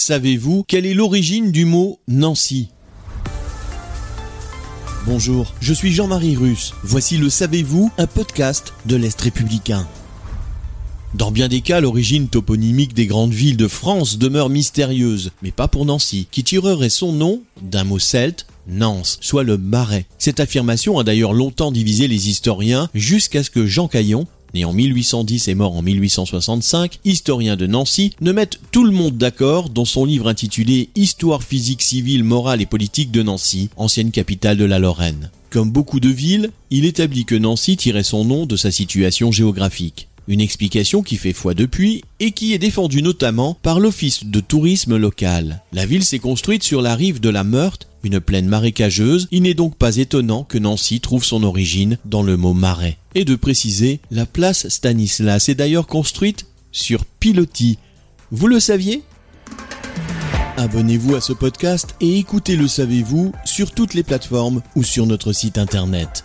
Savez-vous quelle est l'origine du mot Nancy? Bonjour, je suis Jean-Marie Russe. Voici le Savez-vous, un podcast de l'Est républicain. Dans bien des cas, l'origine toponymique des grandes villes de France demeure mystérieuse, mais pas pour Nancy, qui tirerait son nom d'un mot celte, Nance, soit le marais. Cette affirmation a d'ailleurs longtemps divisé les historiens jusqu'à ce que Jean Caillon, né en 1810 et mort en 1865, historien de Nancy, ne mette tout le monde d'accord dans son livre intitulé Histoire physique, civile, morale et politique de Nancy, ancienne capitale de la Lorraine. Comme beaucoup de villes, il établit que Nancy tirait son nom de sa situation géographique. Une explication qui fait foi depuis et qui est défendue notamment par l'office de tourisme local. La ville s'est construite sur la rive de la Meurthe, une plaine marécageuse, il n'est donc pas étonnant que Nancy trouve son origine dans le mot marais. Et de préciser, la place Stanislas est d'ailleurs construite sur pilotis. Vous le saviez? Abonnez-vous à ce podcast et écoutez Le Savez-vous sur toutes les plateformes ou sur notre site internet.